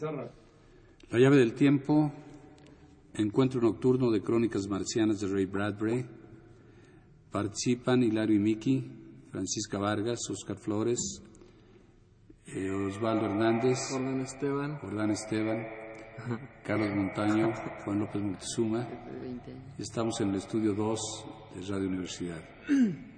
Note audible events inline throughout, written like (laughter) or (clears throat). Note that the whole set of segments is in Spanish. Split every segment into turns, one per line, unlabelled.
La llave del tiempo, encuentro nocturno de crónicas marcianas de Ray Bradbury. Participan Hilario y Miki, Francisca Vargas, Oscar Flores, eh, Osvaldo Hernández,
Orlando Esteban.
Orlán Esteban, (laughs) Carlos Montaño, Juan López Moctezuma. Estamos en el estudio 2 de Radio Universidad. (clears throat)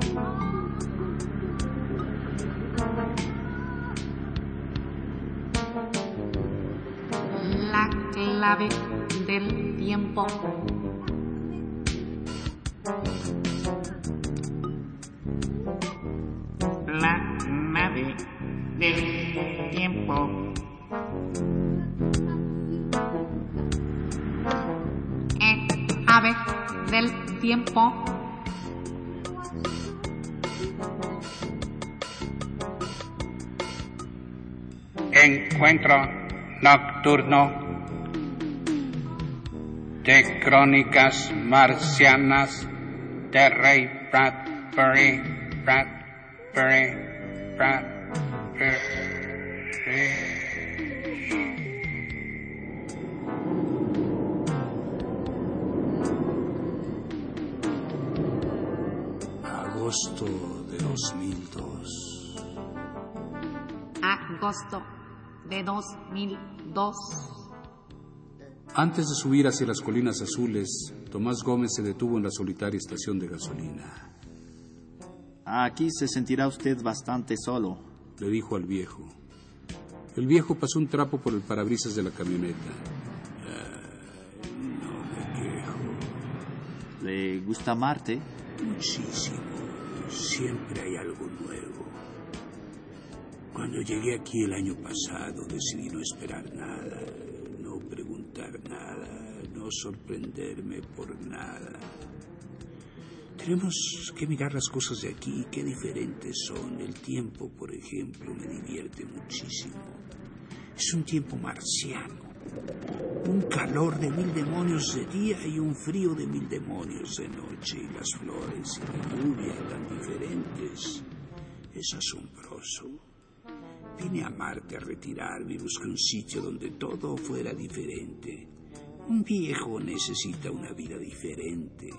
Clave del tiempo. La nave del tiempo. El ave del tiempo.
Encuentro nocturno de crónicas marcianas de Ray Bradbury, Bradbury, Bradbury.
Agosto de 2002.
Agosto de 2002.
Antes de subir hacia las colinas azules, Tomás Gómez se detuvo en la solitaria estación de gasolina.
Aquí se sentirá usted bastante solo.
Le dijo al viejo. El viejo pasó un trapo por el parabrisas de la camioneta. Ay, no me quejo.
¿Le gusta Marte?
Muchísimo. Siempre hay algo nuevo. Cuando llegué aquí el año pasado decidí no esperar nada, no preguntar nada, no sorprenderme por nada. Tenemos que mirar las cosas de aquí, qué diferentes son. El tiempo, por ejemplo, me divierte muchísimo. Es un tiempo marciano. Un calor de mil demonios de día y un frío de mil demonios de noche. Y las flores y la lluvia tan diferentes. Es asombroso. Vine a Marte a retirarme y busqué un sitio donde todo fuera diferente. Un viejo necesita una vida diferente.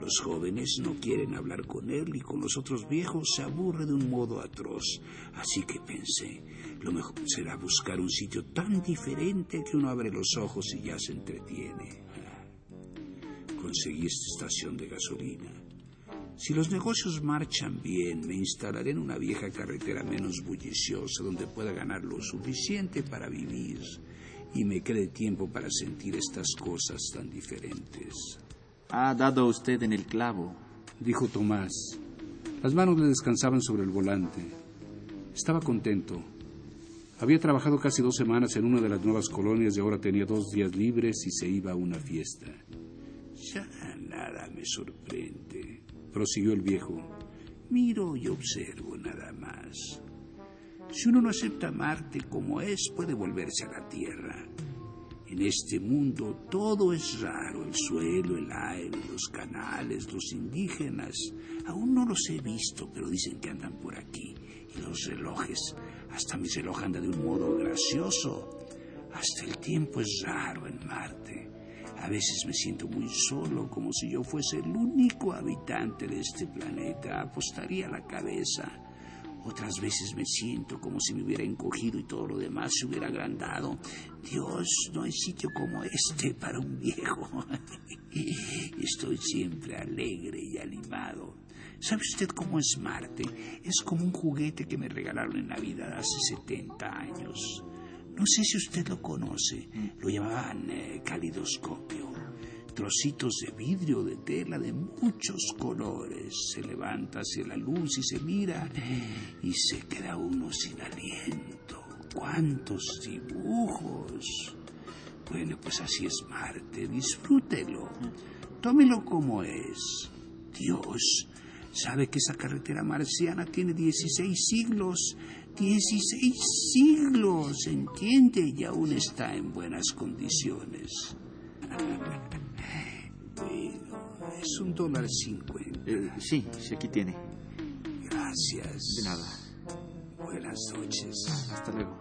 Los jóvenes no quieren hablar con él y con los otros viejos se aburre de un modo atroz. Así que pensé, lo mejor será buscar un sitio tan diferente que uno abre los ojos y ya se entretiene. Conseguí esta estación de gasolina. Si los negocios marchan bien, me instalaré en una vieja carretera menos bulliciosa donde pueda ganar lo suficiente para vivir y me quede tiempo para sentir estas cosas tan diferentes.
Ha dado usted en el clavo.
Dijo Tomás. Las manos le descansaban sobre el volante. Estaba contento. Había trabajado casi dos semanas en una de las nuevas colonias y ahora tenía dos días libres y se iba a una fiesta. Ya nada me sorprende, prosiguió el viejo. Miro y observo nada más. Si uno no acepta Marte como es, puede volverse a la Tierra. En este mundo todo es raro, el suelo, el aire, los canales, los indígenas. Aún no los he visto, pero dicen que andan por aquí. Y los relojes, hasta mi reloj anda de un modo gracioso. Hasta el tiempo es raro en Marte. A veces me siento muy solo, como si yo fuese el único habitante de este planeta. Apostaría la cabeza. Otras veces me siento como si me hubiera encogido y todo lo demás se hubiera agrandado. Dios, no hay sitio como este para un viejo. (laughs) Estoy siempre alegre y animado. ¿Sabe usted cómo es Marte? Es como un juguete que me regalaron en Navidad hace 70 años. No sé si usted lo conoce. Lo llamaban eh, calidoscopio. Trocitos de vidrio de tela de muchos colores. Se levanta hacia la luz y se mira y se queda uno sin aliento. ¡Cuántos dibujos!
Bueno, pues así es Marte, disfrútelo. Tómelo como es. Dios, sabe que esa carretera marciana tiene 16 siglos. 16 siglos, ¿entiende? Y aún está en buenas condiciones. (laughs) es un dólar cincuenta.
Eh, sí, sí, aquí tiene.
Gracias.
De nada.
Buenas noches.
Hasta luego.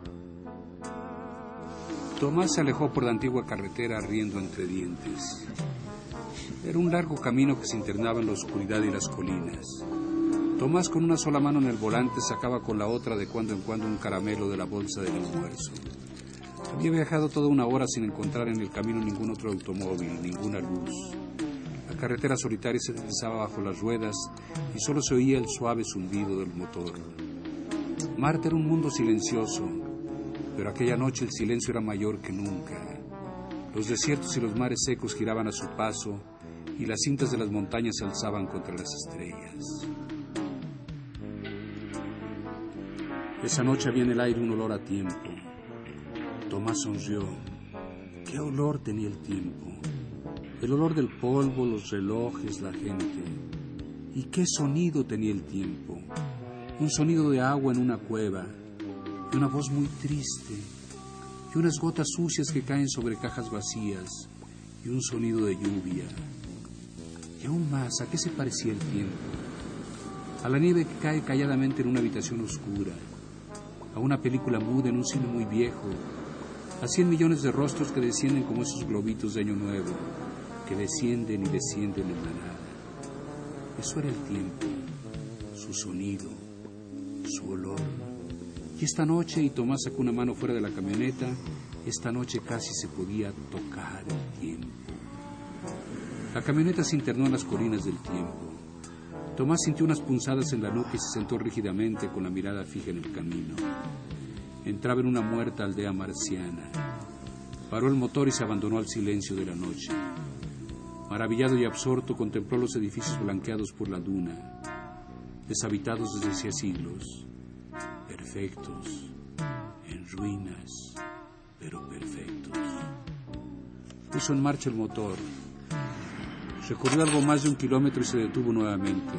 Tomás se alejó por la antigua carretera riendo entre dientes. Era un largo camino que se internaba en la oscuridad y las colinas. Tomás con una sola mano en el volante sacaba con la otra de cuando en cuando un caramelo de la bolsa del almuerzo. Había viajado toda una hora sin encontrar en el camino ningún otro automóvil, ninguna luz. La carretera solitaria se deslizaba bajo las ruedas y solo se oía el suave zumbido del motor. Marte era un mundo silencioso, pero aquella noche el silencio era mayor que nunca. Los desiertos y los mares secos giraban a su paso y las cintas de las montañas se alzaban contra las estrellas. Esa noche había en el aire un olor a tiempo. Tomás sonrió. ¿Qué olor tenía el tiempo? El olor del polvo, los relojes, la gente. ¿Y qué sonido tenía el tiempo? Un sonido de agua en una cueva, y una voz muy triste, y unas gotas sucias que caen sobre cajas vacías, y un sonido de lluvia. Y aún más, ¿a qué se parecía el tiempo? A la nieve que cae calladamente en una habitación oscura, a una película muda en un cine muy viejo, a cien millones de rostros que descienden como esos globitos de Año Nuevo, que descienden y descienden en la nada. Eso era el tiempo, su sonido, su olor. Y esta noche, y Tomás sacó una mano fuera de la camioneta, esta noche casi se podía tocar el tiempo. La camioneta se internó en las colinas del tiempo. Tomás sintió unas punzadas en la nuca y se sentó rígidamente con la mirada fija en el camino. Entraba en una muerta aldea marciana. Paró el motor y se abandonó al silencio de la noche. Maravillado y absorto contempló los edificios blanqueados por la duna, deshabitados desde hacía siglos, perfectos, en ruinas, pero perfectos. Puso en marcha el motor. Recorrió algo más de un kilómetro y se detuvo nuevamente.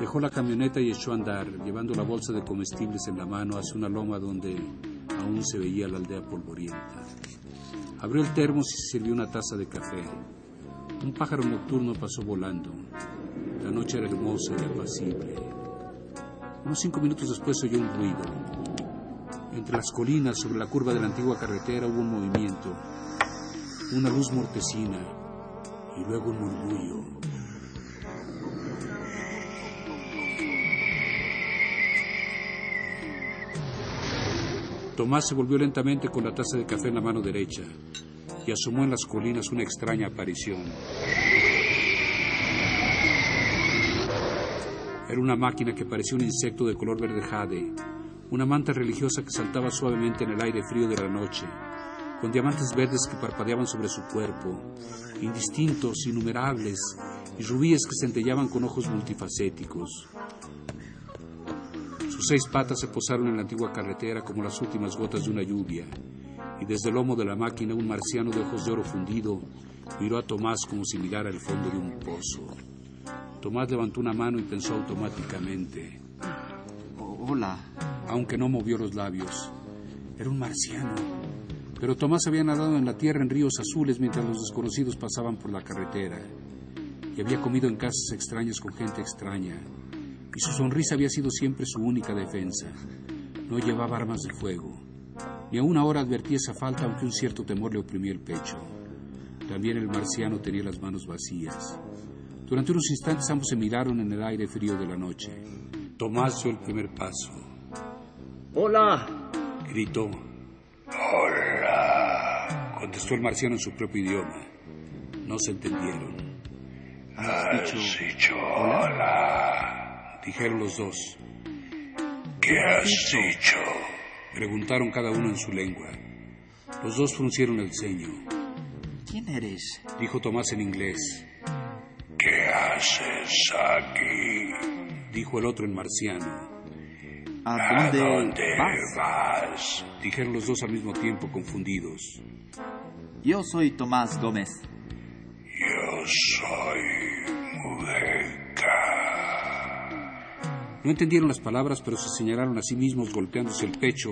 Dejó la camioneta y echó a andar, llevando la bolsa de comestibles en la mano hacia una loma donde aún se veía la aldea polvorienta. Abrió el termos y se sirvió una taza de café. Un pájaro nocturno pasó volando. La noche era hermosa y apacible. Unos cinco minutos después oyó un ruido. Entre las colinas, sobre la curva de la antigua carretera, hubo un movimiento, una luz mortecina y luego un murmullo. Tomás se volvió lentamente con la taza de café en la mano derecha y asomó en las colinas una extraña aparición. Era una máquina que parecía un insecto de color verde jade, una manta religiosa que saltaba suavemente en el aire frío de la noche, con diamantes verdes que parpadeaban sobre su cuerpo, indistintos, innumerables, y rubíes que centellaban con ojos multifacéticos. Sus seis patas se posaron en la antigua carretera como las últimas gotas de una lluvia, y desde el lomo de la máquina un marciano de ojos de oro fundido miró a Tomás como si mirara el fondo de un pozo. Tomás levantó una mano y pensó automáticamente,
hola.
aunque no movió los labios. Era un marciano. Pero Tomás había nadado en la tierra en ríos azules mientras los desconocidos pasaban por la carretera. Y había comido en casas extrañas con gente extraña. Y su sonrisa había sido siempre su única defensa. No llevaba armas de fuego. Ni aún ahora advertía esa falta, aunque un cierto temor le oprimía el pecho. También el marciano tenía las manos vacías. Durante unos instantes ambos se miraron en el aire frío de la noche. Tomás dio el primer paso.
Hola.
Gritó. ¡Hola! Contestó el marciano en su propio idioma. No se entendieron.
¿Has dicho
hola? Dijeron los dos. ¿Qué has dicho? Preguntaron cada uno en su lengua. Los dos fruncieron el ceño.
quién eres?
Dijo Tomás en inglés. ¿Qué haces aquí? Dijo el otro en marciano.
¿A dónde vas?
vas? Dijeron los dos al mismo tiempo, confundidos.
Yo soy Tomás Gómez.
Yo soy
No entendieron las palabras, pero se señalaron a sí mismos golpeándose el pecho,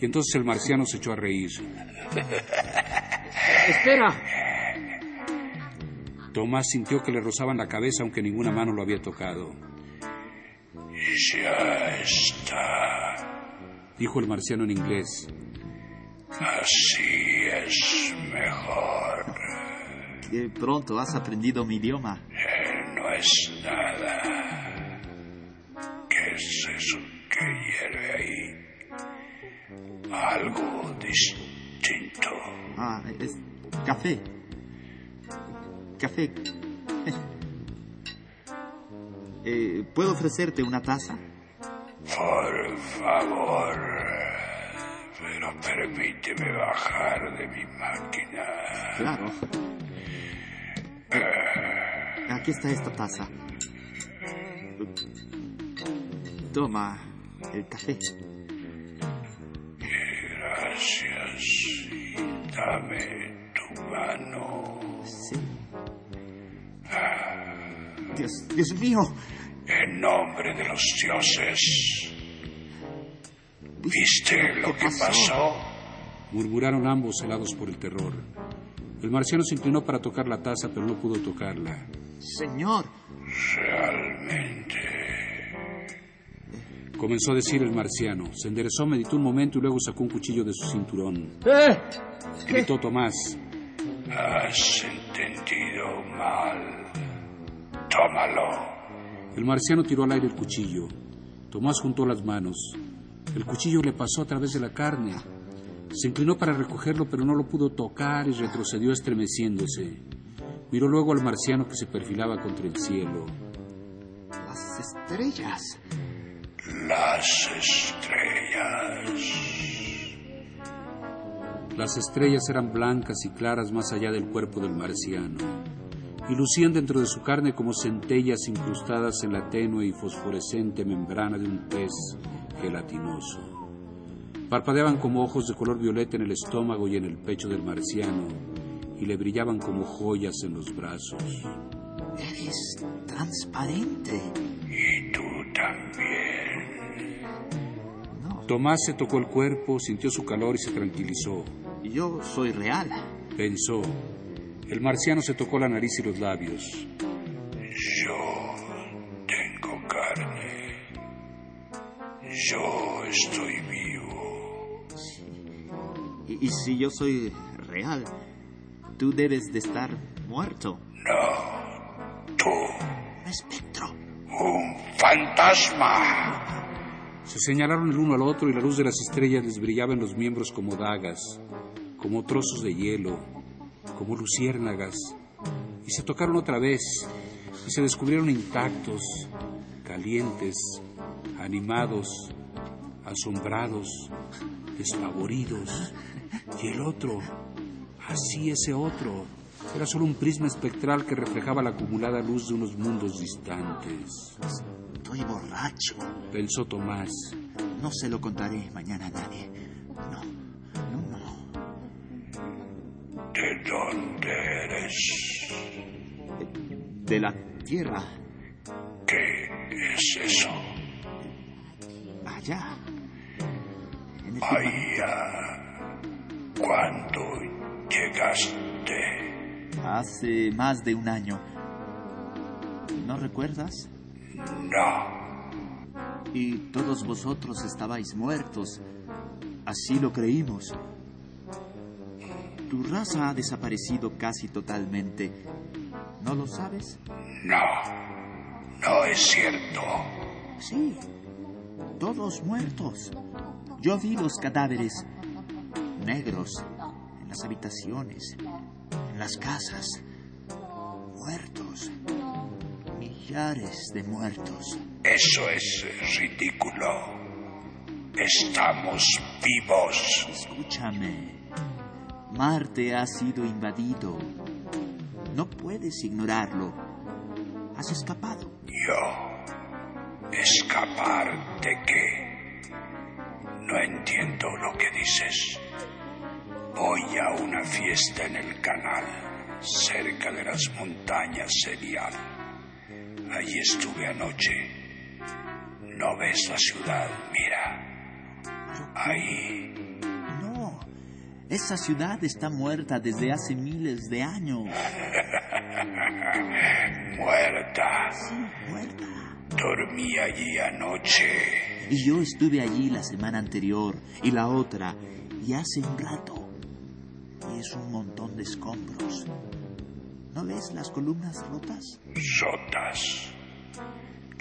y entonces el marciano se echó a reír. (laughs)
Espera.
Tomás sintió que le rozaban la cabeza aunque ninguna mano lo había tocado.
Ya está.
Dijo el marciano en inglés.
Así es mejor.
Qué pronto has aprendido mi idioma.
Eh, no es nada. ¿Qué es eso que hierve ahí? Algo distinto.
Ah, es café. Café. (laughs) Eh, ¿Puedo ofrecerte una taza?
Por favor. Pero permíteme bajar de mi máquina.
Claro. Eh, aquí está esta taza. Toma el café.
Gracias. Y dame tu mano.
Sí. Dios, Dios mío.
En nombre de los dioses. ¿Viste lo que pasó?
Murmuraron ambos helados por el terror. El marciano se inclinó para tocar la taza, pero no pudo tocarla.
Señor.
Realmente.
Comenzó a decir el marciano. Se enderezó, meditó un momento y luego sacó un cuchillo de su cinturón.
¡Eh!
Gritó Tomás.
Has entendido mal. Tómalo.
El marciano tiró al aire el cuchillo. Tomás juntó las manos. El cuchillo le pasó a través de la carne. Se inclinó para recogerlo, pero no lo pudo tocar y retrocedió estremeciéndose. Miró luego al marciano que se perfilaba contra el cielo.
Las estrellas.
Las estrellas.
Las estrellas eran blancas y claras más allá del cuerpo del marciano, y lucían dentro de su carne como centellas incrustadas en la tenue y fosforescente membrana de un pez gelatinoso. Parpadeaban como ojos de color violeta en el estómago y en el pecho del marciano, y le brillaban como joyas en los brazos.
Eres transparente.
Y tú también.
Tomás se tocó el cuerpo, sintió su calor y se tranquilizó.
yo soy real.
Pensó. El marciano se tocó la nariz y los labios.
Yo tengo carne. Yo estoy vivo.
Y, y si yo soy real, tú debes de estar muerto.
No. Tú.
Un espectro.
Un fantasma.
Se señalaron el uno al otro y la luz de las estrellas les brillaba en los miembros como dagas, como trozos de hielo, como luciérnagas. Y se tocaron otra vez y se descubrieron intactos, calientes, animados, asombrados, despavoridos. Y el otro, así ese otro, era solo un prisma espectral que reflejaba la acumulada luz de unos mundos distantes.
Estoy borracho.
Pensó Tomás.
No se lo contaré mañana a nadie. No, no, no.
¿De dónde eres?
De la tierra,
¿Qué es eso?
allá. En el
Allá. ¿Cuándo llegaste?
Hace más de un año. ¿No recuerdas?
No.
Y todos vosotros estabais muertos. Así lo creímos. Tu raza ha desaparecido casi totalmente. ¿No lo sabes?
No. No es cierto.
Sí. Todos muertos. Yo vi los cadáveres negros en las habitaciones, las casas. Muertos. Millares de muertos.
Eso es ridículo. Estamos vivos.
Escúchame. Marte ha sido invadido. No puedes ignorarlo. Has escapado.
Yo. ¿Escapar de qué? No entiendo lo que dices. Voy a una fiesta en el canal, cerca de las montañas Serial. Allí estuve anoche. ¿No ves la ciudad? Mira. Ahí.
No, esa ciudad está muerta desde hace miles de años. (laughs)
Muerta.
Muerta.
Dormí allí anoche.
Y yo estuve allí la semana anterior y la otra y hace un rato. Y es un montón de escombros. ¿No ves las columnas rotas?
Rotas.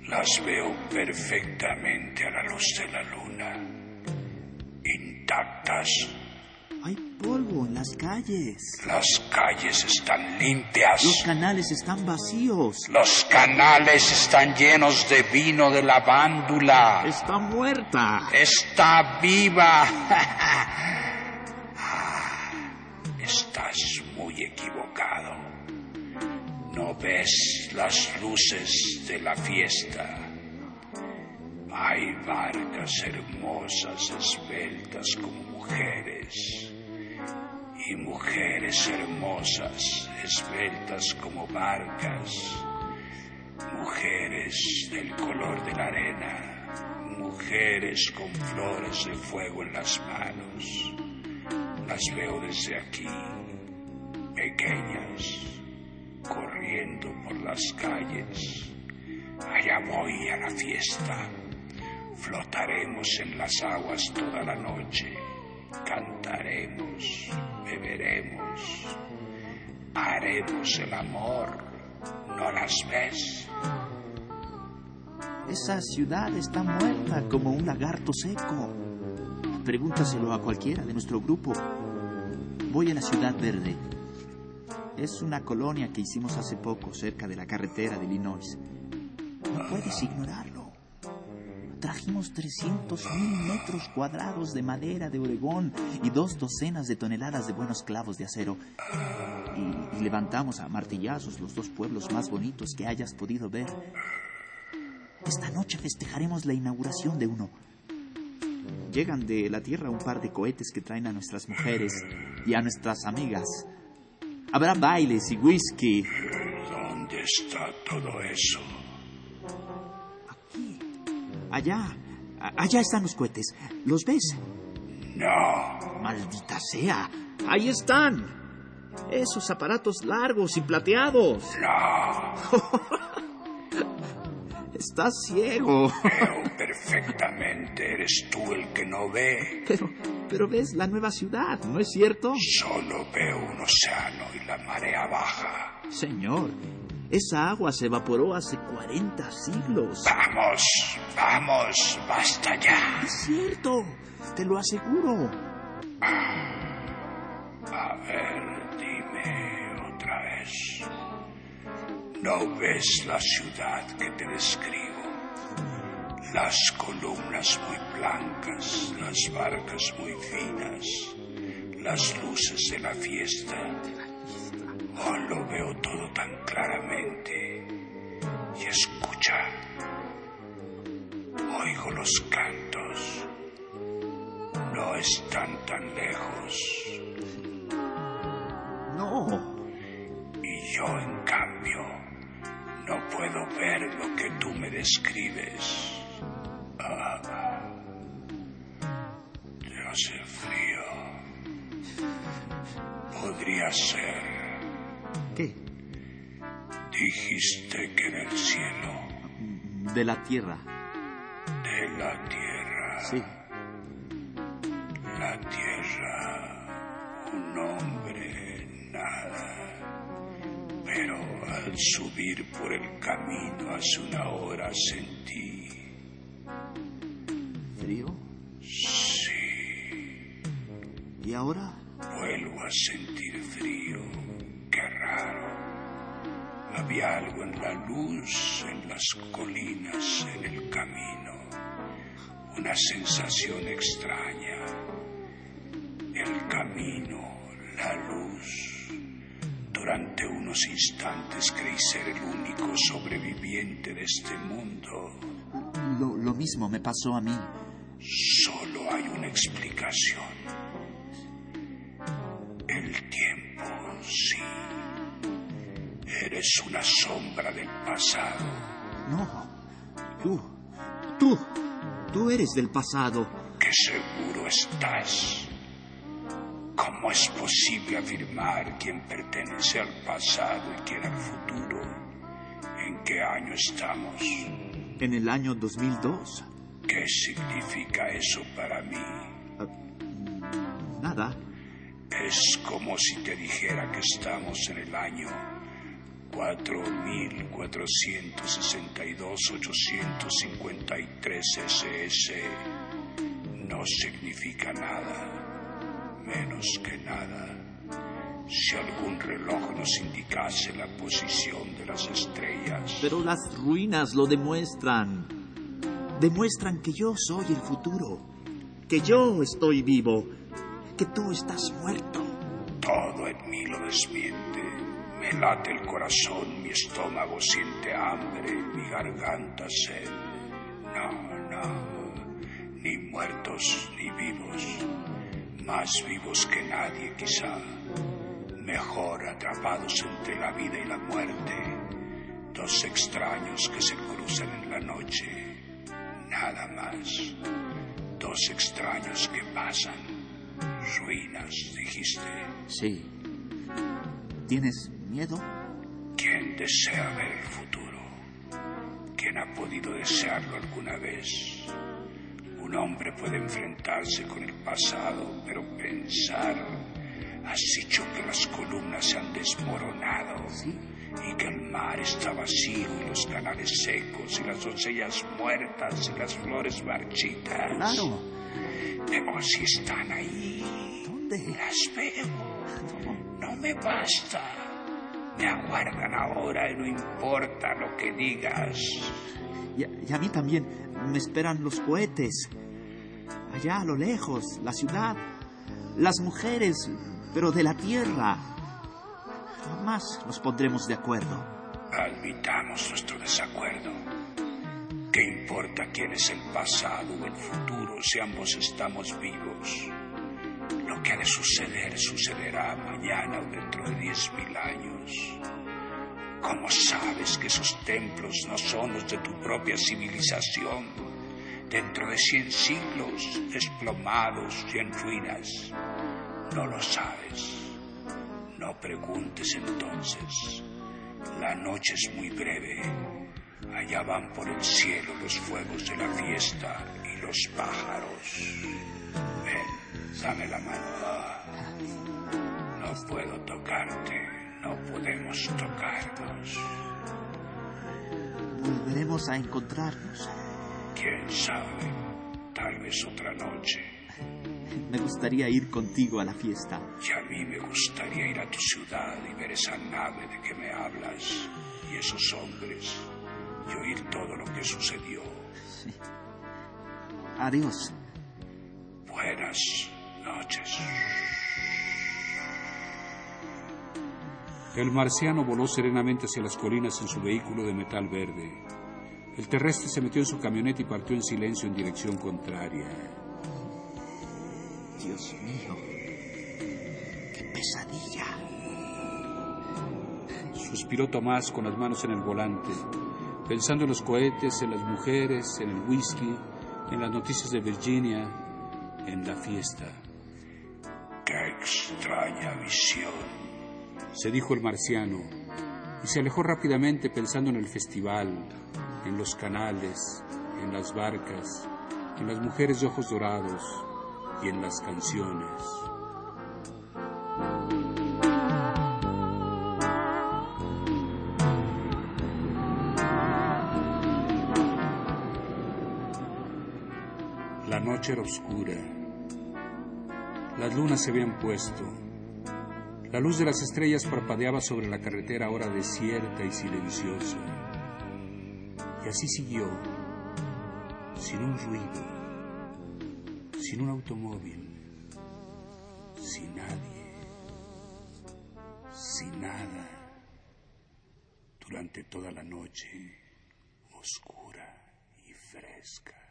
Las veo perfectamente a la luz de la luna. Intactas.
Hay polvo en las calles.
Las calles están limpias.
Los canales están vacíos.
Los canales están llenos de vino de lavándula.
Está muerta.
Está viva. (laughs) No ves las luces de la fiesta. Hay barcas hermosas, esbeltas como mujeres. Y mujeres hermosas, esbeltas como barcas. Mujeres del color de la arena. Mujeres con flores de fuego en las manos. Las veo desde aquí, pequeñas, corriendo por las calles. Allá voy a la fiesta. Flotaremos en las aguas toda la noche. Cantaremos, beberemos, haremos el amor. ¿No las ves?
Esa ciudad está muerta como un lagarto seco. Pregúntaselo a cualquiera de nuestro grupo. Voy a la Ciudad Verde. Es una colonia que hicimos hace poco cerca de la carretera de Illinois. No puedes ignorarlo. Trajimos 300 mil metros cuadrados de madera de Oregón y dos docenas de toneladas de buenos clavos de acero. Y, y levantamos a martillazos los dos pueblos más bonitos que hayas podido ver. Esta noche festejaremos la inauguración de uno. Llegan de la Tierra un par de cohetes que traen a nuestras mujeres y a nuestras amigas. Habrá bailes y whisky.
¿Dónde está todo eso?
Aquí. Allá. Allá están los cohetes. ¿Los ves?
No,
Maldita sea. Ahí están. Esos aparatos largos y plateados.
no. (laughs)
Estás ciego.
Veo perfectamente. Eres tú el que no ve.
Pero, pero ves la nueva ciudad, ¿no es cierto?
Solo veo un océano y la marea baja.
Señor, esa agua se evaporó hace 40 siglos.
Vamos, vamos, basta ya.
Es cierto, te lo aseguro.
A ver, dime otra vez. ¿No ves la ciudad que te describo? Las columnas muy blancas, las barcas muy finas, las luces de la fiesta. Oh, lo veo todo tan claramente. Y escucha. Oigo los cantos. No están tan lejos.
No,
Y yo, en cambio, no puedo ver lo que tú me describes. Ah, te hace frío. Podría ser.
¿qué?
Dijiste que en el cielo,
De la tierra.
de la tierra,
Sí.
Subir por el camino hace una hora sentí,
¿Frío?
sí,
¿Y ahora?
vuelvo a sentir frío. Qué raro. Había algo en la luz, en las colinas, en el camino. Una sensación extraña. Durante unos instantes creí ser el único sobreviviente de este mundo.
Lo, mismo me pasó a mí.
Solo hay una explicación. El tiempo, sí. Eres una sombra del pasado.
No. Tú. Tú. Tú eres del pasado.
Que seguro estás. ¿Cómo es posible afirmar quién pertenece al pasado y quién al futuro? ¿En qué año estamos?
En el año 2002.
¿Qué significa eso para mí?
Nada.
Es como si te dijera que estamos en el año 4462-853 SS. No significa nada, menos que nada. Si algún reloj nos indicase la posición de las estrellas.
Pero las ruinas lo demuestran. Demuestran que yo soy el futuro. Que yo estoy vivo. Que tú estás muerto.
Todo en mí lo desmiente. Me late el corazón, mi estómago siente hambre, mi garganta sed. No, no, ni muertos ni vivos. Más vivos que nadie quizá. Mejor atrapados entre la vida y la muerte. Dos extraños que se cruzan en la noche. Nada más. Dos extraños que pasan. Ruinas, dijiste.
Sí. ¿Tienes miedo?
¿Quién desea ver el futuro? ¿Quién ha podido desearlo alguna vez? Un hombre puede enfrentarse con el pasado, pero pensar, has dicho que las columnas se han desmoronado y que el mar está vacío y los canales secos y las doncellas muertas y las flores marchitas.
Claro.
Pero si están ahí,
¿Dónde?
las veo. No me basta. Me aguardan ahora y no importa lo que digas.
Y y a mí también me esperan los cohetes. Allá a lo lejos, la ciudad, las mujeres, pero de la tierra. Jamás nos pondremos de acuerdo.
Admitamos nuestro desacuerdo. ¿Qué importa quién es el pasado o el futuro si ambos estamos vivos? Lo que ha de suceder sucederá mañana o dentro de diez mil años. ¿Cómo sabes que esos templos no son los de tu propia civilización? Dentro de cien siglos, desplomados y en ruinas. No lo sabes. No preguntes entonces. La noche es muy breve. Allá van por el cielo los fuegos de la fiesta y los pájaros. Ven, dame la mano. No puedo tocarte. No podemos tocarnos.
Volveremos a encontrarnos.
¿Quién sabe? Tal vez otra noche.
Me gustaría ir contigo a la fiesta.
Y a mí me gustaría ir a tu ciudad y ver esa nave de que me hablas y esos hombres y oír todo lo que sucedió.
Adiós.
Buenas noches.
El marciano voló serenamente hacia las colinas en su vehículo de metal verde. El terrestre se metió en su camioneta y partió en silencio en dirección contraria.
Dios mío. Qué pesadilla.
Suspiró Tomás con las manos en el volante, pensando en los cohetes, en las mujeres, en el whisky, en las noticias de Virginia, en la fiesta.
Qué extraña visión.
Se dijo el marciano, y se alejó rápidamente pensando en el festival, en los canales, en las barcas, en las mujeres de ojos dorados y en las canciones. La noche era oscura. Las lunas se habían puesto. La luz de las estrellas parpadeaba sobre la carretera ahora desierta y silenciosa. Y así siguió, sin un ruido, sin un automóvil, sin nadie, sin nada, durante toda la noche oscura y fresca.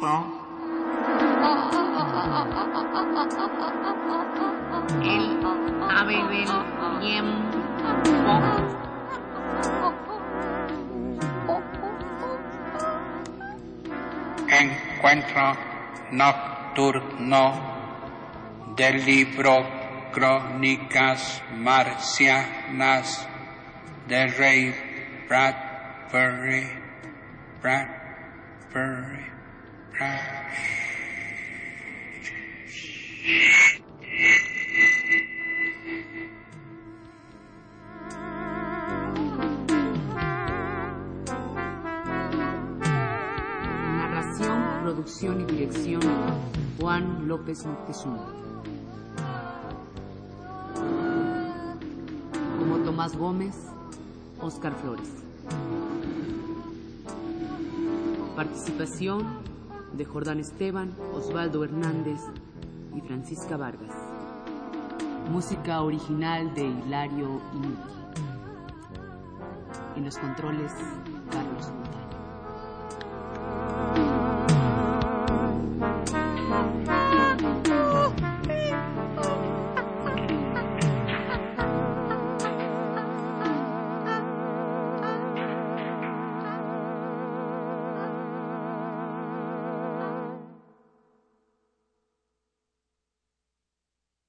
Tiempo. El ave del tiempo.
Encuentro nocturno del libro Crónicas Marcianas de Ray Bradbury. Bradbury.
Narración, producción y dirección Juan López Moctezuma. Como Tomás Gómez, Óscar Flores. Participación de Jordán Esteban, Osvaldo Hernández y Francisca Vargas. Música original de Hilario Inuki. En los controles, Carlos.